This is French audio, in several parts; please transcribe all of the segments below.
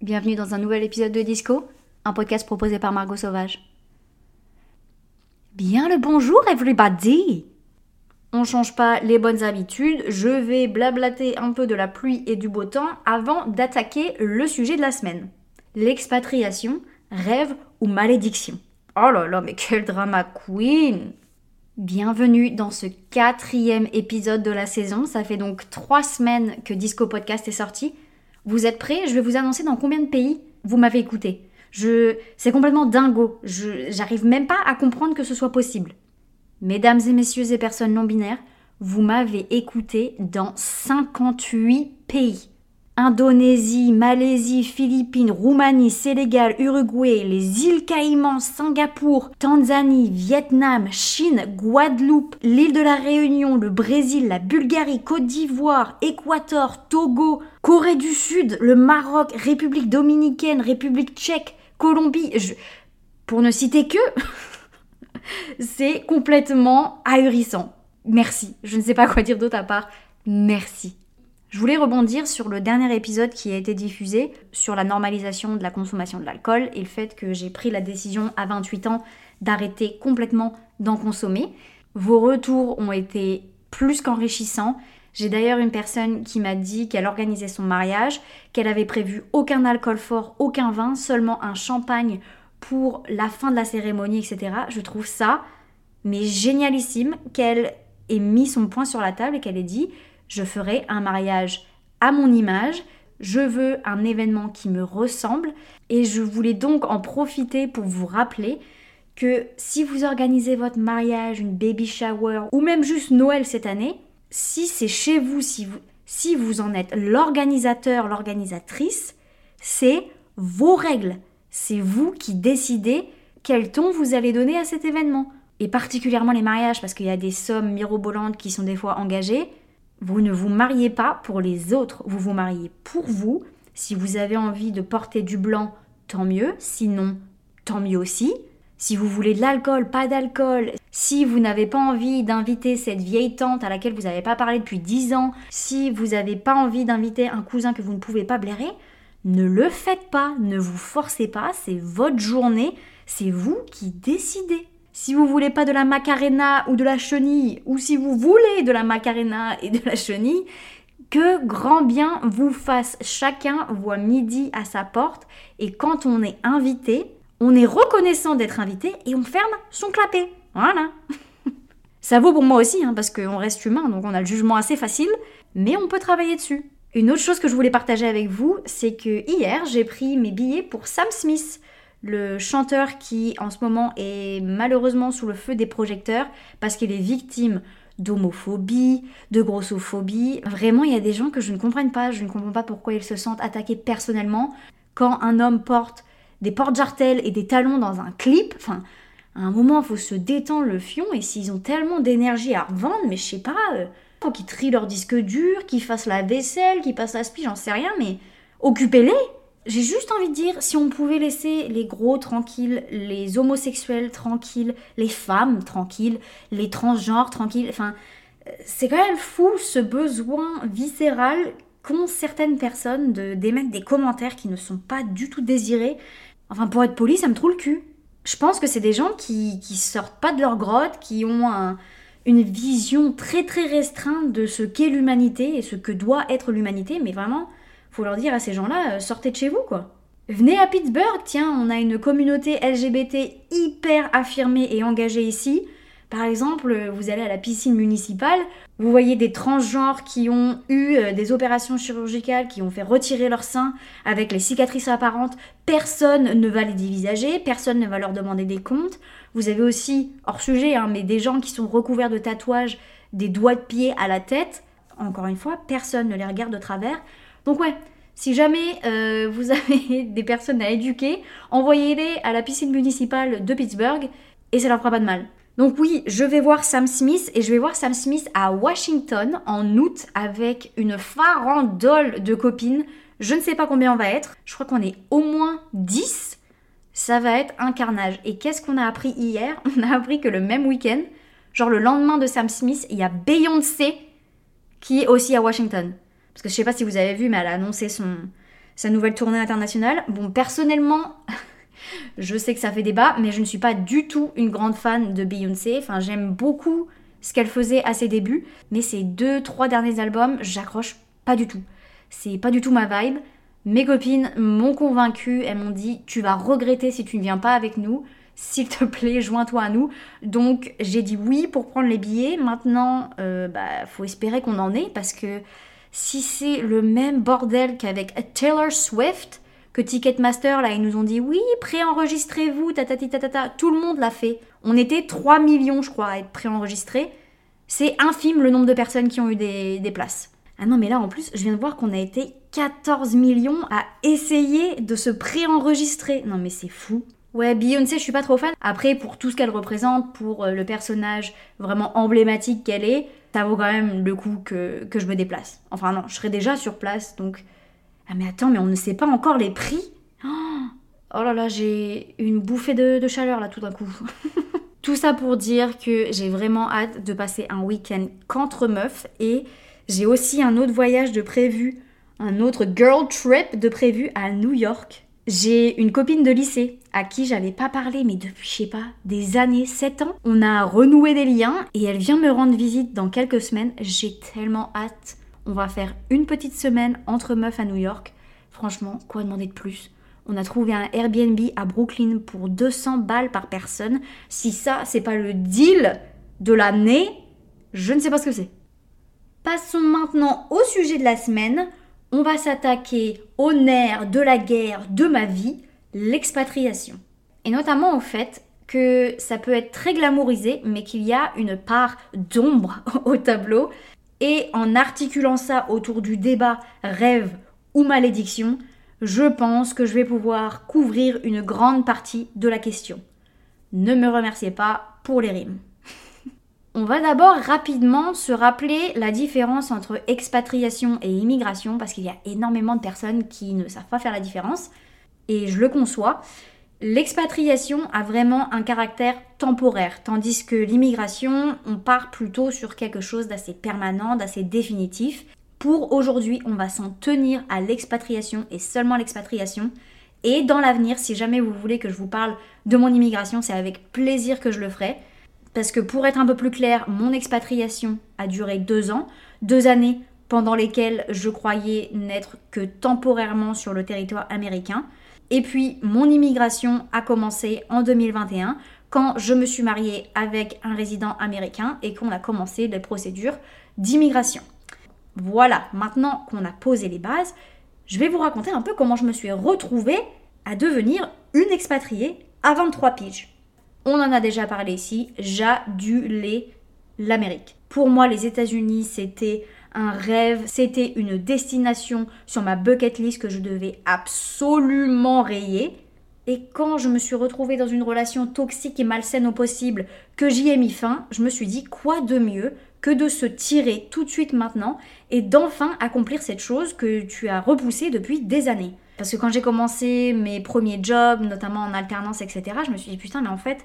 Bienvenue dans un nouvel épisode de Disco, un podcast proposé par Margot Sauvage. Bien le bonjour everybody On change pas les bonnes habitudes, je vais blablater un peu de la pluie et du beau temps avant d'attaquer le sujet de la semaine. L'expatriation, rêve ou malédiction? Oh là là, mais quel drama queen Bienvenue dans ce quatrième épisode de la saison. Ça fait donc trois semaines que Disco Podcast est sorti. Vous êtes prêts? Je vais vous annoncer dans combien de pays vous m'avez écouté. Je... C'est complètement dingo. Je... J'arrive même pas à comprendre que ce soit possible. Mesdames et messieurs et personnes non binaires, vous m'avez écouté dans 58 pays. Indonésie, Malaisie, Philippines, Roumanie, Sénégal, Uruguay, les îles Caïmans, Singapour, Tanzanie, Vietnam, Chine, Guadeloupe, l'île de la Réunion, le Brésil, la Bulgarie, Côte d'Ivoire, Équateur, Togo, Corée du Sud, le Maroc, République dominicaine, République tchèque, Colombie, pour ne citer que, c'est complètement ahurissant. Merci. Je ne sais pas quoi dire d'autre à part merci. Je voulais rebondir sur le dernier épisode qui a été diffusé sur la normalisation de la consommation de l'alcool et le fait que j'ai pris la décision à 28 ans d'arrêter complètement d'en consommer. Vos retours ont été plus qu'enrichissants. J'ai d'ailleurs une personne qui m'a dit qu'elle organisait son mariage, qu'elle avait prévu aucun alcool fort, aucun vin, seulement un champagne pour la fin de la cérémonie, etc. Je trouve ça mais génialissime qu'elle ait mis son point sur la table et qu'elle ait dit je ferai un mariage à mon image, je veux un événement qui me ressemble et je voulais donc en profiter pour vous rappeler que si vous organisez votre mariage, une baby shower ou même juste Noël cette année, si c'est chez vous, si vous, si vous en êtes l'organisateur, l'organisatrice, c'est vos règles. C'est vous qui décidez quel ton vous allez donner à cet événement. Et particulièrement les mariages, parce qu'il y a des sommes mirobolantes qui sont des fois engagées. Vous ne vous mariez pas pour les autres, vous vous mariez pour vous. Si vous avez envie de porter du blanc, tant mieux. Sinon, tant mieux aussi. Si vous voulez de l'alcool, pas d'alcool. Si vous n'avez pas envie d'inviter cette vieille tante à laquelle vous n'avez pas parlé depuis 10 ans. Si vous n'avez pas envie d'inviter un cousin que vous ne pouvez pas blairer. Ne le faites pas, ne vous forcez pas, c'est votre journée, c'est vous qui décidez. Si vous voulez pas de la macarena ou de la chenille, ou si vous voulez de la macarena et de la chenille, que grand bien vous fasse. Chacun voit midi à sa porte et quand on est invité, on est reconnaissant d'être invité et on ferme son clapet. Voilà. Ça vaut pour moi aussi, hein, parce qu'on reste humain, donc on a le jugement assez facile, mais on peut travailler dessus. Une autre chose que je voulais partager avec vous, c'est que hier, j'ai pris mes billets pour Sam Smith le chanteur qui en ce moment est malheureusement sous le feu des projecteurs parce qu'il est victime d'homophobie, de grossophobie. Vraiment, il y a des gens que je ne comprends pas. Je ne comprends pas pourquoi ils se sentent attaqués personnellement quand un homme porte des porte-jartelles et des talons dans un clip. Enfin, à un moment, il faut se détendre le fion et s'ils ont tellement d'énergie à revendre, mais je sais pas, euh, faut qu'ils trient leur disque dur, qu'ils fassent la vaisselle, qu'ils passent la spie, j'en sais rien, mais occupez-les j'ai juste envie de dire, si on pouvait laisser les gros tranquilles, les homosexuels tranquilles, les femmes tranquilles, les transgenres tranquilles, enfin, c'est quand même fou ce besoin viscéral qu'ont certaines personnes de d'émettre des commentaires qui ne sont pas du tout désirés. Enfin, pour être poli, ça me trouve le cul. Je pense que c'est des gens qui, qui sortent pas de leur grotte, qui ont une vision très très restreinte de ce qu'est l'humanité et ce que doit être l'humanité, mais vraiment, faut leur dire à ces gens-là, euh, sortez de chez vous, quoi. Venez à Pittsburgh, tiens, on a une communauté LGBT hyper affirmée et engagée ici. Par exemple, euh, vous allez à la piscine municipale, vous voyez des transgenres qui ont eu euh, des opérations chirurgicales, qui ont fait retirer leur sein avec les cicatrices apparentes. Personne ne va les dévisager, personne ne va leur demander des comptes. Vous avez aussi, hors sujet, hein, mais des gens qui sont recouverts de tatouages, des doigts de pied à la tête. Encore une fois, personne ne les regarde de travers. Donc ouais, si jamais euh, vous avez des personnes à éduquer, envoyez-les à la piscine municipale de Pittsburgh et ça leur fera pas de mal. Donc oui, je vais voir Sam Smith et je vais voir Sam Smith à Washington en août avec une farandole de copines. Je ne sais pas combien on va être. Je crois qu'on est au moins 10. Ça va être un carnage. Et qu'est-ce qu'on a appris hier? On a appris que le même week-end, genre le lendemain de Sam Smith, il y a Beyoncé qui est aussi à Washington. Parce que je sais pas si vous avez vu, mais elle a annoncé son, sa nouvelle tournée internationale. Bon, personnellement, je sais que ça fait débat, mais je ne suis pas du tout une grande fan de Beyoncé. Enfin, j'aime beaucoup ce qu'elle faisait à ses débuts, mais ces deux, trois derniers albums, j'accroche pas du tout. C'est pas du tout ma vibe. Mes copines m'ont convaincue, elles m'ont dit tu vas regretter si tu ne viens pas avec nous. S'il te plaît, joins-toi à nous. Donc j'ai dit oui pour prendre les billets. Maintenant, euh, bah, faut espérer qu'on en ait parce que si c'est le même bordel qu'avec Taylor Swift, que Ticketmaster, là, ils nous ont dit oui, préenregistrez-vous, tatati tatata. Tout le monde l'a fait. On était 3 millions, je crois, à être préenregistrés. C'est infime le nombre de personnes qui ont eu des, des places. Ah non, mais là, en plus, je viens de voir qu'on a été 14 millions à essayer de se préenregistrer. Non, mais c'est fou. Ouais, Beyoncé, je suis pas trop fan. Après, pour tout ce qu'elle représente, pour euh, le personnage vraiment emblématique qu'elle est, ça vaut quand même le coup que, je me déplace. Enfin, non, je serai déjà sur place, donc. Ah, mais attends, mais on ne sait pas encore les prix Oh là là, j'ai une bouffée de, de chaleur là tout d'un coup. tout ça pour dire que j'ai vraiment hâte de passer un week-end qu'entre meufs et j'ai aussi un autre voyage de prévu, un autre girl trip de prévu à New York. J'ai une copine de lycée à qui j'avais pas parlé, mais depuis, je sais pas, des années, 7 ans. On a renoué des liens et elle vient me rendre visite dans quelques semaines. J'ai tellement hâte. On va faire une petite semaine entre meufs à New York. Franchement, quoi demander de plus? On a trouvé un Airbnb à Brooklyn pour 200 balles par personne. Si ça, c'est pas le deal de l'année, je ne sais pas ce que c'est. Passons maintenant au sujet de la semaine. On va s'attaquer au nerf de la guerre de ma vie, l'expatriation. Et notamment au fait que ça peut être très glamourisé, mais qu'il y a une part d'ombre au tableau. Et en articulant ça autour du débat rêve ou malédiction, je pense que je vais pouvoir couvrir une grande partie de la question. Ne me remerciez pas pour les rimes. On va d'abord rapidement se rappeler la différence entre expatriation et immigration parce qu'il y a énormément de personnes qui ne savent pas faire la différence et je le conçois. L'expatriation a vraiment un caractère temporaire, tandis que l'immigration, on part plutôt sur quelque chose d'assez permanent, d'assez définitif. Pour aujourd'hui, on va s'en tenir à l'expatriation et seulement l'expatriation. Et dans l'avenir, si jamais vous voulez que je vous parle de mon immigration, c'est avec plaisir que je le ferai. Parce que pour être un peu plus clair, mon expatriation a duré deux ans, deux années pendant lesquelles je croyais n'être que temporairement sur le territoire américain. Et puis mon immigration a commencé en 2021 quand je me suis mariée avec un résident américain et qu'on a commencé les procédures d'immigration. Voilà, maintenant qu'on a posé les bases, je vais vous raconter un peu comment je me suis retrouvée à devenir une expatriée à 23 piges. On en a déjà parlé ici, j'adulais l'Amérique. Pour moi, les États-Unis, c'était un rêve, c'était une destination sur ma bucket list que je devais absolument rayer. Et quand je me suis retrouvée dans une relation toxique et malsaine au possible, que j'y ai mis fin, je me suis dit quoi de mieux que de se tirer tout de suite maintenant et d'enfin accomplir cette chose que tu as repoussée depuis des années. Parce que quand j'ai commencé mes premiers jobs, notamment en alternance, etc., je me suis dit putain, mais en fait,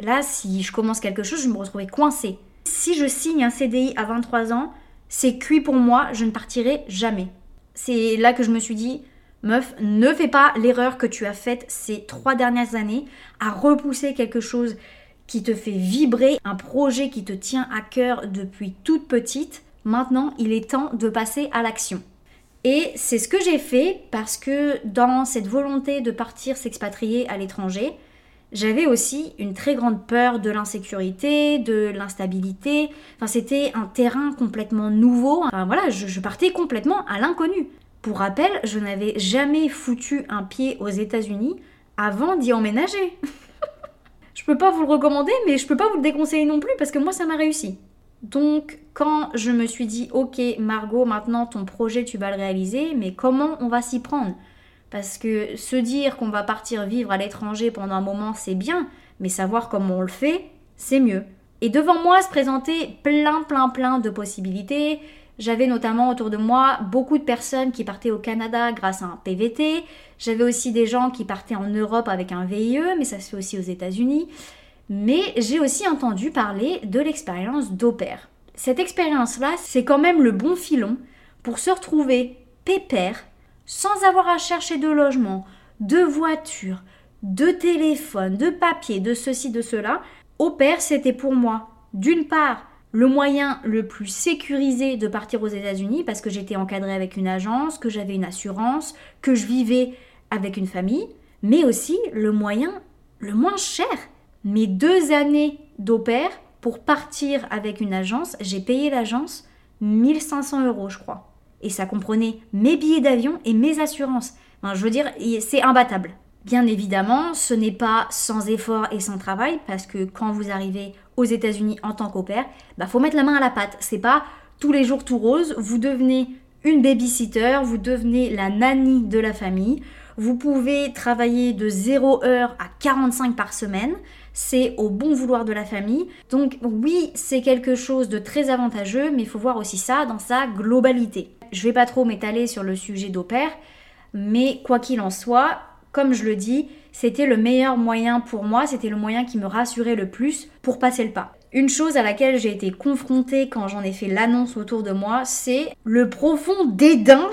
là, si je commence quelque chose, je me retrouvais coincée. Si je signe un CDI à 23 ans, c'est cuit pour moi, je ne partirai jamais. C'est là que je me suis dit, meuf, ne fais pas l'erreur que tu as faite ces trois dernières années à repousser quelque chose qui te fait vibrer, un projet qui te tient à cœur depuis toute petite. Maintenant, il est temps de passer à l'action. Et c'est ce que j'ai fait parce que dans cette volonté de partir s'expatrier à l'étranger, j'avais aussi une très grande peur de l'insécurité, de l'instabilité. Enfin, c'était un terrain complètement nouveau. Voilà, je, je partais complètement à l'inconnu. Pour rappel, je n'avais jamais foutu un pied aux États-Unis avant d'y emménager. je peux pas vous le recommander, mais je peux pas vous le déconseiller non plus parce que moi ça m'a réussi. Donc, quand je me suis dit, ok, Margot, maintenant ton projet, tu vas le réaliser, mais comment on va s'y prendre? Parce que se dire qu'on va partir vivre à l'étranger pendant un moment, c'est bien, mais savoir comment on le fait, c'est mieux. Et devant moi se présentaient plein, plein, plein de possibilités. J'avais notamment autour de moi beaucoup de personnes qui partaient au Canada grâce à un PVT. J'avais aussi des gens qui partaient en Europe avec un VIE, mais ça se fait aussi aux États-Unis. Mais j'ai aussi entendu parler de l'expérience d'au Cette expérience-là, c'est quand même le bon filon pour se retrouver pépère sans avoir à chercher de logement, de voiture, de téléphone, de papier, de ceci, de cela, au c'était pour moi, d'une part, le moyen le plus sécurisé de partir aux États-Unis parce que j'étais encadrée avec une agence, que j'avais une assurance, que je vivais avec une famille, mais aussi le moyen le moins cher. Mes deux années pair, pour partir avec une agence, j'ai payé l'agence 1500 euros, je crois. Et ça comprenait mes billets d'avion et mes assurances. je veux dire, c'est imbattable. Bien évidemment, ce n'est pas sans effort et sans travail, parce que quand vous arrivez aux États-Unis en tant pair, bah faut mettre la main à la pâte. C'est pas tous les jours tout rose. Vous devenez une babysitter, vous devenez la nanny de la famille. Vous pouvez travailler de 0 heure à 45 par semaine. C'est au bon vouloir de la famille. Donc oui, c'est quelque chose de très avantageux, mais il faut voir aussi ça dans sa globalité. Je vais pas trop m'étaler sur le sujet d'au mais quoi qu'il en soit, comme je le dis, c'était le meilleur moyen pour moi, c'était le moyen qui me rassurait le plus pour passer le pas. Une chose à laquelle j'ai été confrontée quand j'en ai fait l'annonce autour de moi, c'est le profond dédain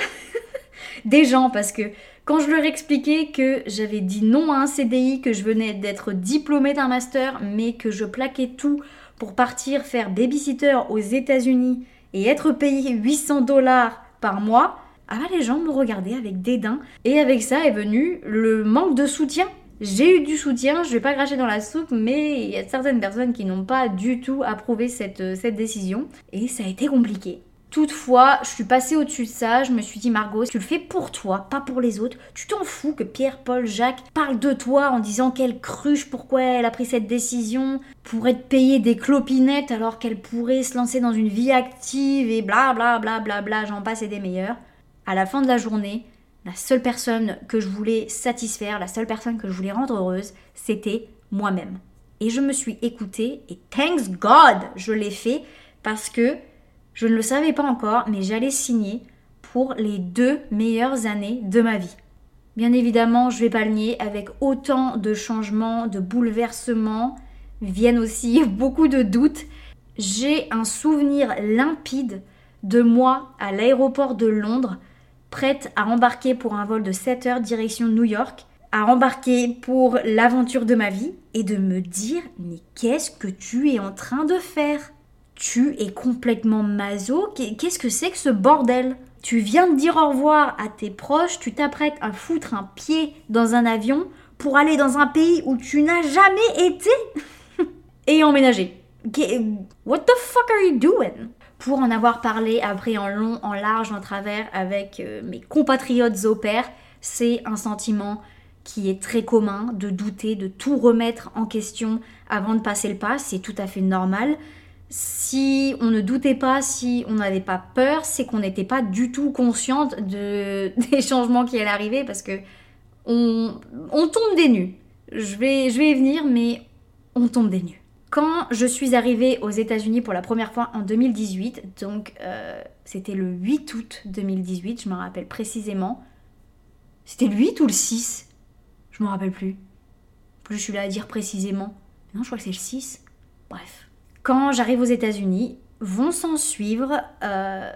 des gens parce que quand je leur expliquais que j'avais dit non à un CDI, que je venais d'être diplômée d'un master, mais que je plaquais tout pour partir faire babysitter aux États-Unis et être payé 800 dollars par mois, ah bah les gens me regardaient avec dédain. Et avec ça est venu le manque de soutien. J'ai eu du soutien, je vais pas cracher dans la soupe, mais il y a certaines personnes qui n'ont pas du tout approuvé cette, cette décision. Et ça a été compliqué. Toutefois, je suis passée au-dessus de ça, je me suis dit Margot, tu le fais pour toi, pas pour les autres. Tu t'en fous que Pierre, Paul, Jacques parlent de toi en disant qu'elle cruche, pourquoi elle a pris cette décision, pour être payée des clopinettes alors qu'elle pourrait se lancer dans une vie active et bla bla bla bla bla, j'en passe et des meilleurs à la fin de la journée, la seule personne que je voulais satisfaire, la seule personne que je voulais rendre heureuse, c'était moi-même. Et je me suis écoutée et thanks God, je l'ai fait parce que je ne le savais pas encore, mais j'allais signer pour les deux meilleures années de ma vie. Bien évidemment, je vais pas le nier, avec autant de changements, de bouleversements, viennent aussi beaucoup de doutes. J'ai un souvenir limpide de moi à l'aéroport de Londres prête à embarquer pour un vol de 7 heures direction New York, à embarquer pour l'aventure de ma vie et de me dire mais qu'est-ce que tu es en train de faire? Tu es complètement maso, qu'est-ce que c'est que ce bordel? Tu viens de dire au revoir à tes proches, tu t'apprêtes à foutre un pied dans un avion pour aller dans un pays où tu n'as jamais été et emménager. What the fuck are you doing? Pour en avoir parlé après en long, en large, en travers avec euh, mes compatriotes au pair, c'est un sentiment qui est très commun de douter, de tout remettre en question avant de passer le pas, c'est tout à fait normal. Si on ne doutait pas, si on n'avait pas peur, c'est qu'on n'était pas du tout consciente de, des changements qui allaient arriver parce que on, tombe des nues. Je vais, je vais y venir, mais on tombe des nues. Quand je suis arrivée aux États-Unis pour la première fois en 2018, donc euh, c'était le 8 août 2018, je me rappelle précisément. C'était le 8 ou le 6 Je me rappelle plus. Plus je suis là à dire précisément. Non, je crois que c'est le 6. Bref. Quand j'arrive aux États-Unis, vont s'en suivre euh,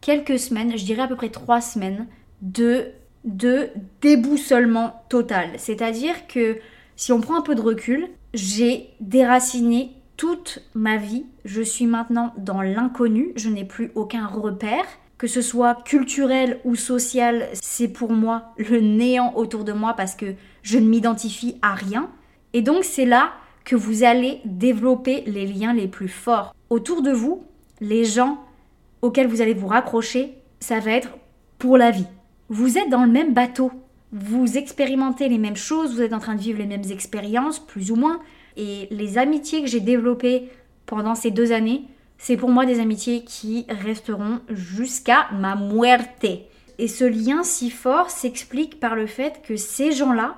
quelques semaines, je dirais à peu près trois semaines, de, de déboussolement total. C'est-à-dire que si on prend un peu de recul, j'ai déraciné toute ma vie. Je suis maintenant dans l'inconnu. Je n'ai plus aucun repère. Que ce soit culturel ou social, c'est pour moi le néant autour de moi parce que je ne m'identifie à rien. Et donc c'est là que vous allez développer les liens les plus forts. Autour de vous, les gens auxquels vous allez vous raccrocher, ça va être pour la vie. Vous êtes dans le même bateau vous expérimentez les mêmes choses, vous êtes en train de vivre les mêmes expériences, plus ou moins. Et les amitiés que j'ai développées pendant ces deux années, c'est pour moi des amitiés qui resteront jusqu'à ma muerte. Et ce lien si fort s'explique par le fait que ces gens-là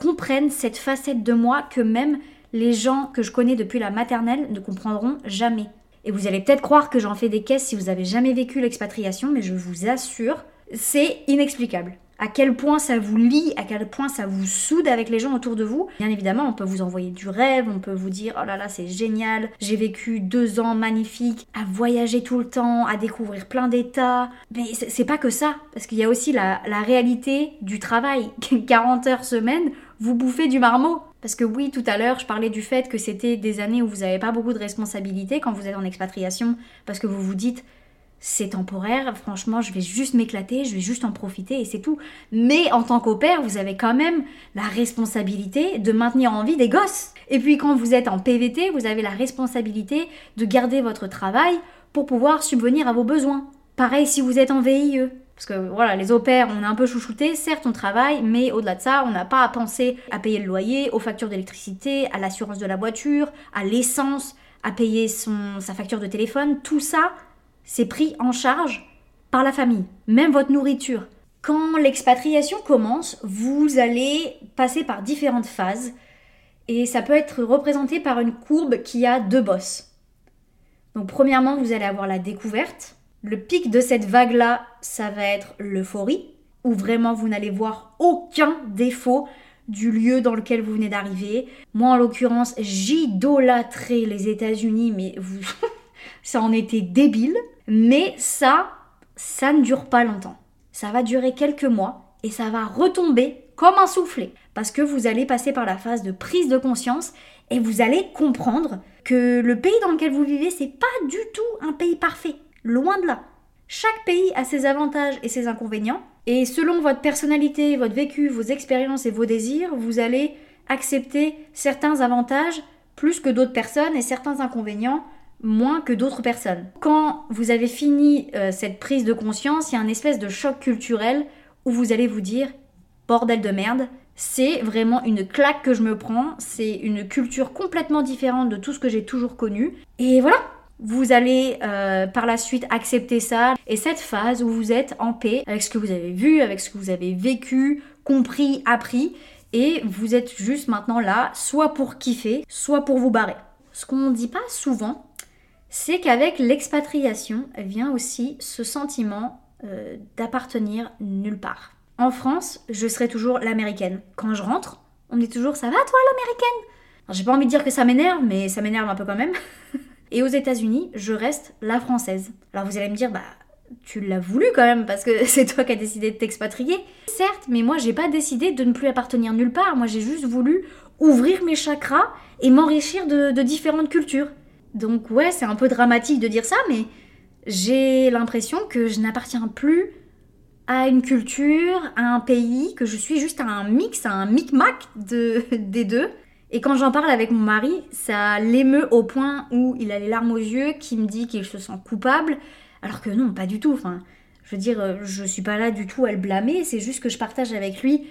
comprennent cette facette de moi que même les gens que je connais depuis la maternelle ne comprendront jamais. Et vous allez peut-être croire que j'en fais des caisses si vous avez jamais vécu l'expatriation, mais je vous assure, c'est inexplicable. à quel point ça vous lie, à quel point ça vous soude avec les gens autour de vous. Bien évidemment, on peut vous envoyer du rêve, on peut vous dire oh là là, c'est génial, j'ai vécu deux ans magnifiques, à voyager tout le temps, à découvrir plein d'états. Mais c'est pas que ça, parce qu'il y a aussi la, la réalité du travail. 40 heures semaine, vous bouffez du marmot. Parce que oui, tout à l'heure, je parlais du fait que c'était des années où vous n'avez pas beaucoup de responsabilités quand vous êtes en expatriation, parce que vous vous dites c'est temporaire, franchement, je vais juste m'éclater, je vais juste en profiter et c'est tout. Mais en tant qu'opère, vous avez quand même la responsabilité de maintenir en vie des gosses. Et puis quand vous êtes en PVT, vous avez la responsabilité de garder votre travail pour pouvoir subvenir à vos besoins. Pareil si vous êtes en VIE. Parce que voilà, les opères, on est un peu chouchouté, certes on travaille, mais au-delà de ça, on n'a pas à penser à payer le loyer, aux factures d'électricité, à l'assurance de la voiture, à l'essence, à payer son, sa facture de téléphone. Tout ça, c'est pris en charge par la famille, même votre nourriture. Quand l'expatriation commence, vous allez passer par différentes phases et ça peut être représenté par une courbe qui a deux bosses. Donc premièrement, vous allez avoir la découverte, le pic de cette vague-là, ça va être l'euphorie, où vraiment vous n'allez voir aucun défaut du lieu dans lequel vous venez d'arriver. Moi, en l'occurrence, j'idolâtrais les États-Unis, mais ça en était débile. Mais ça, ça ne dure pas longtemps. Ça va durer quelques mois et ça va retomber comme un soufflet. Parce que vous allez passer par la phase de prise de conscience et vous allez comprendre que le pays dans lequel vous vivez, c'est pas du tout un pays parfait. Loin de là. Chaque pays a ses avantages et ses inconvénients, et selon votre personnalité, votre vécu, vos expériences et vos désirs, vous allez accepter certains avantages plus que d'autres personnes et certains inconvénients moins que d'autres personnes. Quand vous avez fini euh, cette prise de conscience, il y a un espèce de choc culturel où vous allez vous dire bordel de merde, c'est vraiment une claque que je me prends, c'est une culture complètement différente de tout ce que j'ai toujours connu. Et voilà, vous allez euh, par la suite accepter ça. Et cette phase où vous êtes en paix avec ce que vous avez vu, avec ce que vous avez vécu, compris, appris, et vous êtes juste maintenant là, soit pour kiffer, soit pour vous barrer. Ce qu'on ne dit pas souvent, c'est qu'avec l'expatriation vient aussi ce sentiment euh, d'appartenir nulle part. En France, je serai toujours l'américaine. Quand je rentre, on est toujours ça va toi l'américaine? J'ai pas envie de dire que ça m'énerve, mais ça m'énerve un peu quand même. Et aux États-Unis, je reste la française. Alors vous allez me dire, bah, tu l'as voulu quand même, parce que c'est toi qui as décidé de t'expatrier. Certes, mais moi, j'ai pas décidé de ne plus appartenir nulle part. Moi, j'ai juste voulu ouvrir mes chakras et m'enrichir de, différentes cultures. Donc, ouais, c'est un peu dramatique de dire ça, mais j'ai l'impression que je n'appartiens plus à une culture, à un pays, que je suis juste un mix, un micmac de, des deux. Et quand j'en parle avec mon mari, ça l'émeut au point où il a les larmes aux yeux, qui me dit qu'il se sent coupable, alors que non, pas du tout. Enfin, je veux dire, je suis pas là du tout à le blâmer, c'est juste que je partage avec lui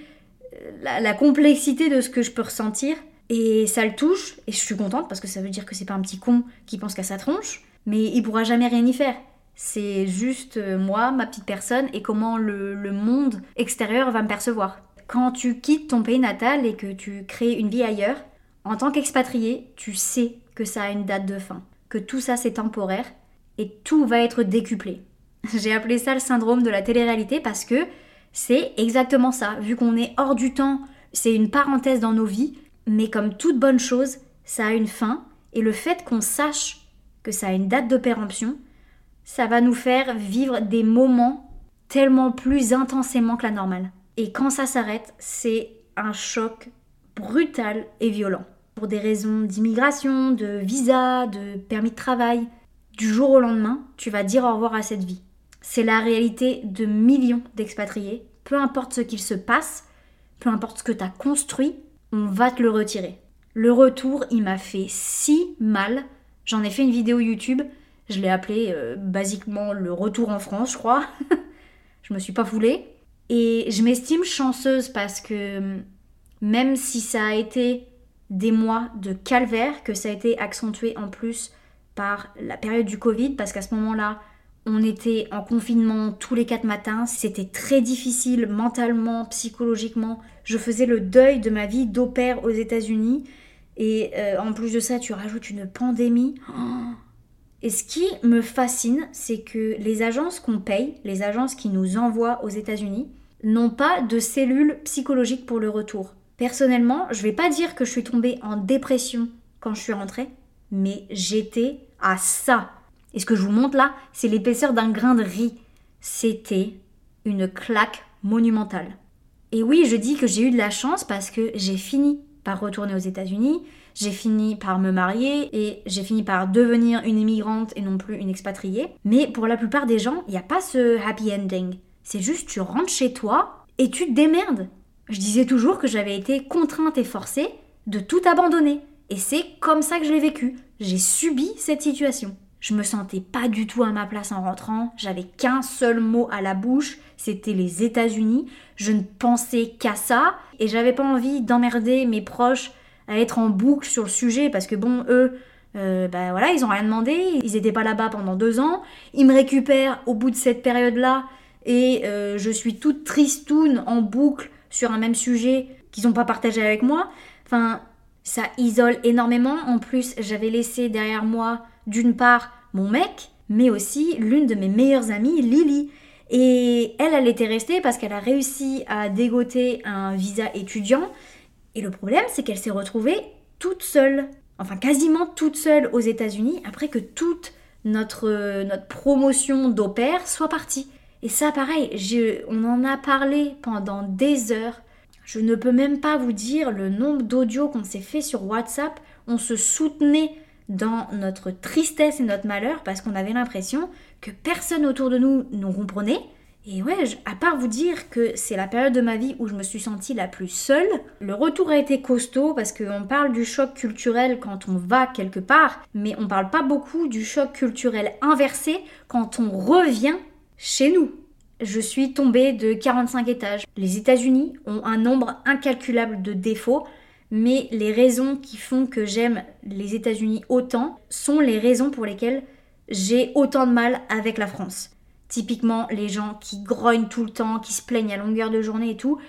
euh, la, complexité de ce que je peux ressentir. Et ça le touche, et je suis contente parce que ça veut dire que c'est pas un petit con qui pense qu'à sa tronche, mais il pourra jamais rien y faire. C'est juste euh, moi, ma petite personne, et comment le monde extérieur va me percevoir. Quand tu quittes ton pays natal et que tu crées une vie ailleurs, en tant qu'expatrié, tu sais que ça a une date de fin, que tout ça c'est temporaire et tout va être décuplé. J'ai appelé ça le syndrome de la télé-réalité parce que c'est exactement ça. Vu qu'on est hors du temps, c'est une parenthèse dans nos vies, mais comme toute bonne chose, ça a une fin et le fait qu'on sache que ça a une date de péremption, ça va nous faire vivre des moments tellement plus intensément que la normale. Et quand ça s'arrête, c'est un choc brutal et violent. Pour des raisons d'immigration, de visa, de permis de travail, du jour au lendemain, tu vas dire au revoir à cette vie. C'est la réalité de millions d'expatriés. Peu importe ce qu'il se passe, peu importe ce que tu as construit, on va te le retirer. Le retour, il m'a fait si mal. J'en ai fait une vidéo YouTube. Je l'ai appelé euh, basiquement le retour en France, je crois. je me suis pas foulée. Et je m'estime chanceuse parce que même si ça a été des mois de calvaire, que ça a été accentué en plus par la période du Covid, parce qu'à ce moment-là, on était en confinement tous les quatre matins, c'était très difficile mentalement, psychologiquement. Je faisais le deuil de ma vie d'opère aux États-Unis, et euh, en plus de ça, tu rajoutes une pandémie. Et ce qui me fascine, c'est que les agences qu'on paye, les agences qui nous envoient aux États-Unis, n'ont pas de cellules psychologiques pour le retour. Personnellement, je vais pas dire que je suis tombée en dépression quand je suis rentrée, mais j'étais à ça. Et ce que je vous montre là, c'est l'épaisseur d'un grain de riz. C'était une claque monumentale. Et oui, je dis que j'ai eu de la chance parce que j'ai fini par retourner aux États-Unis, j'ai fini par me marier et j'ai fini par devenir une immigrante et non plus une expatriée. Mais pour la plupart des gens, il n'y a pas ce happy ending. C'est juste tu rentres chez toi et tu te démerdes. Je disais toujours que j'avais été contrainte et forcée de tout abandonner. Et c'est comme ça que je l'ai vécu. J'ai subi cette situation. Je me sentais pas du tout à ma place en rentrant. J'avais qu'un seul mot à la bouche, c'était les États-Unis. Je ne pensais qu'à ça et j'avais pas envie d'emmerder mes proches à être en boucle sur le sujet parce que bon, eux, euh, bah voilà, ils ont rien demandé, ils étaient pas là-bas pendant deux ans. Ils me récupèrent au bout de cette période-là et euh, je suis toute tristoune en boucle sur un même sujet qu'ils n'ont pas partagé avec moi. Enfin, ça isole énormément. En plus, j'avais laissé derrière moi, d'une part, mon mec, mais aussi l'une de mes meilleures amies, Lily. Et elle, elle était restée parce qu'elle a réussi à dégoter un visa étudiant. Et le problème, c'est qu'elle s'est retrouvée toute seule, enfin quasiment toute seule aux États-Unis, après que toute notre, notre promotion d'au soit partie. Et ça, pareil, on en a parlé pendant des heures. Je ne peux même pas vous dire le nombre d'audios qu'on s'est fait sur WhatsApp. On se soutenait dans notre tristesse et notre malheur parce qu'on avait l'impression que personne autour de nous nous comprenait. Et ouais, à part vous dire que c'est la période de ma vie où je me suis sentie la plus seule, le retour a été costaud parce qu'on parle du choc culturel quand on va quelque part, mais on parle pas beaucoup du choc culturel inversé quand on revient chez nous. Je suis tombée de 45 étages. Les États-Unis ont un nombre incalculable de défauts, mais les raisons qui font que j'aime les États-Unis autant sont les raisons pour lesquelles j'ai autant de mal avec la France. Typiquement, les gens qui grognent tout le temps, qui se plaignent à longueur de journée et tout.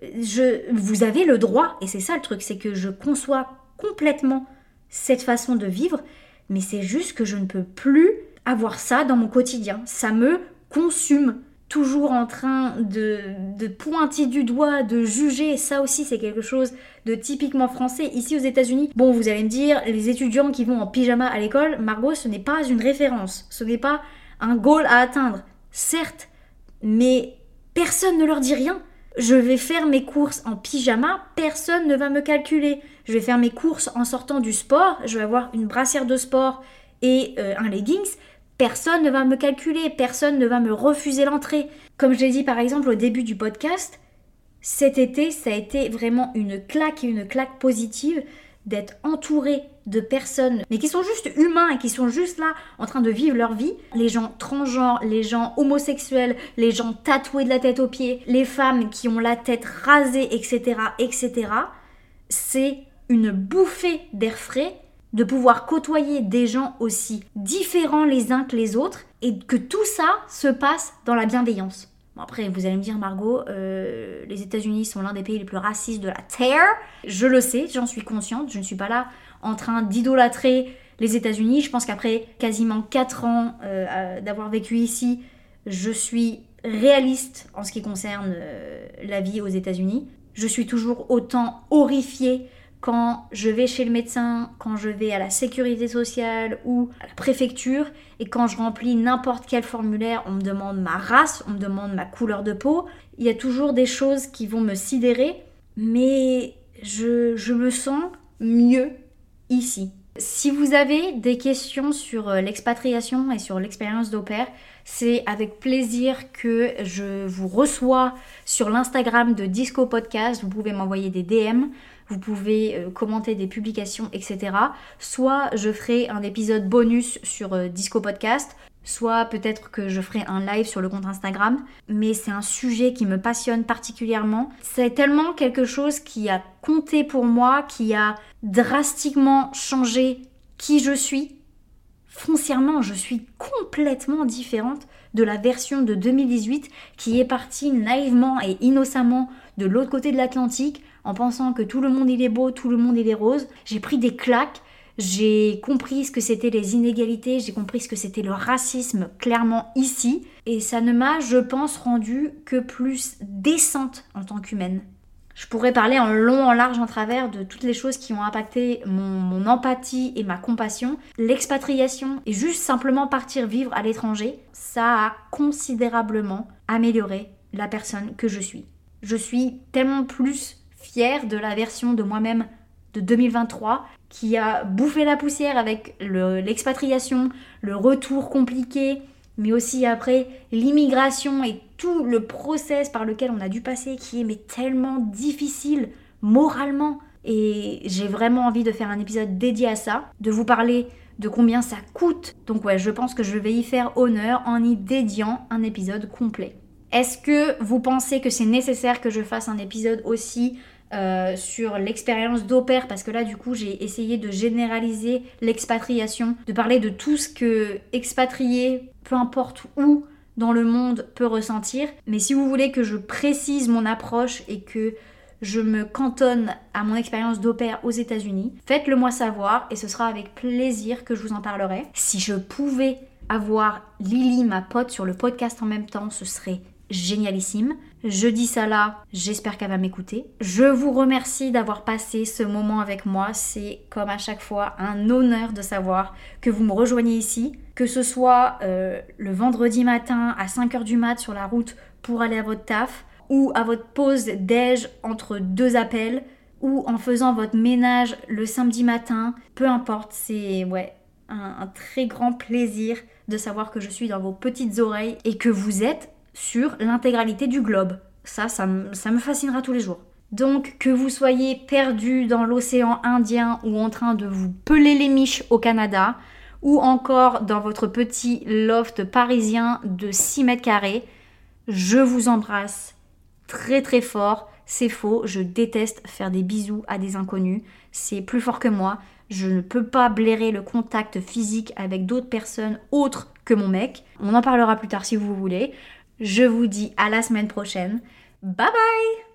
Je, vous avez le droit, et c'est ça le truc, c'est que je conçois complètement cette façon de vivre, mais c'est juste que je ne peux plus avoir ça dans mon quotidien. Ça me consume. Toujours en train de, pointer du doigt, de juger, ça aussi c'est quelque chose de typiquement français. Ici aux États-Unis, bon, vous allez me dire, les étudiants qui vont en pyjama à l'école, Margot, ce n'est pas une référence, ce n'est pas un goal à atteindre. Certes, mais personne ne leur dit rien. Je vais faire mes courses en pyjama, personne ne va me calculer. Je vais faire mes courses en sortant du sport, je vais avoir une brassière de sport et euh, un leggings, Personne ne va me calculer, personne ne va me refuser l'entrée. Comme je l'ai dit par exemple au début du podcast, cet été, ça a été vraiment une claque et une claque positive d'être entouré de personnes, mais qui sont juste humains et qui sont juste là en train de vivre leur vie. Les gens transgenres, les gens homosexuels, les gens tatoués de la tête aux pieds, les femmes qui ont la tête rasée, etc., etc. C'est une bouffée d'air frais de pouvoir côtoyer des gens aussi différents les uns que les autres et que tout ça se passe dans la bienveillance. Bon après, vous allez me dire, Margot, euh, les États-Unis sont l'un des pays les plus racistes de la Terre. Je le sais, j'en suis consciente. Je ne suis pas là en train d'idolâtrer les États-Unis. Je pense qu'après quasiment 4 ans euh, d'avoir vécu ici, je suis réaliste en ce qui concerne euh, la vie aux États-Unis. Je suis toujours autant horrifiée quand je vais chez le médecin, quand je vais à la sécurité sociale ou à la préfecture, et quand je remplis n'importe quel formulaire, on me demande ma race, on me demande ma couleur de peau, il y a toujours des choses qui vont me sidérer, mais je, je me sens mieux ici. Si vous avez des questions sur euh, l'expatriation et sur l'expérience d'au c'est avec plaisir que je vous reçois sur l'Instagram de Disco Podcast. Vous pouvez m'envoyer des DM vous pouvez euh, commenter des publications, etc. Soit je ferai un épisode bonus sur euh, Disco Podcast, soit peut-être que je ferai un live sur le compte Instagram, mais c'est un sujet qui me passionne particulièrement. C'est tellement quelque chose qui a compté pour moi, qui a drastiquement changé qui je suis. Foncièrement, je suis complètement différente de la version de 2018 qui est partie naïvement et innocemment de l'autre côté de l'Atlantique en pensant que tout le monde il est beau, tout le monde il est rose. J'ai pris des claques, J'ai compris ce que c'était les inégalités, j'ai compris ce que c'était le racisme clairement ici. Et ça ne m'a, je pense, rendu que plus décente en tant qu'humaine. Je pourrais parler en long, en large, en travers de toutes les choses qui ont impacté mon, empathie et ma compassion. L'expatriation et juste simplement partir vivre à l'étranger, ça a considérablement amélioré la personne que je suis. Je suis tellement plus fière de la version de moi-même de 2023 qui a bouffé la poussière avec l'expatriation, le, retour compliqué, mais aussi après l'immigration et tout le process par lequel on a dû passer qui est tellement difficile moralement. Et j'ai vraiment envie de faire un épisode dédié à ça, de vous parler de combien ça coûte. Donc ouais, je pense que je vais y faire honneur en y dédiant un épisode complet. Est-ce que vous pensez que c'est nécessaire que je fasse un épisode aussi euh, sur l'expérience d'opère parce que là du coup j'ai essayé de généraliser l'expatriation, de parler de tout ce que expatrié, peu importe où dans le monde, peut ressentir. Mais si vous voulez que je précise mon approche et que je me cantonne à mon expérience d'opère aux États-Unis, faites-le moi savoir et ce sera avec plaisir que je vous en parlerai. Si je pouvais avoir Lily, ma pote, sur le podcast en même temps, ce serait génialissime. Je dis ça là, j'espère qu'elle va m'écouter. Je vous remercie d'avoir passé ce moment avec moi. C'est comme à chaque fois un honneur de savoir que vous me rejoignez ici, que ce soit euh, le vendredi matin à 5h du mat sur la route pour aller à votre taf, ou à votre pause déj entre deux appels, ou en faisant votre ménage le samedi matin. Peu importe, c'est ouais, un, un très grand plaisir de savoir que je suis dans vos petites oreilles et que vous êtes sur l'intégralité du globe. Ça, ça, me fascinera tous les jours. Donc que vous soyez perdu dans l'océan Indien ou en train de vous peler les miches au Canada, ou encore dans votre petit loft parisien de 6 mètres carrés, je vous embrasse très très fort. C'est faux, je déteste faire des bisous à des inconnus. C'est plus fort que moi. Je ne peux pas blairer le contact physique avec d'autres personnes autres que mon mec. On en parlera plus tard si vous voulez. Je vous dis à la semaine prochaine. Bye bye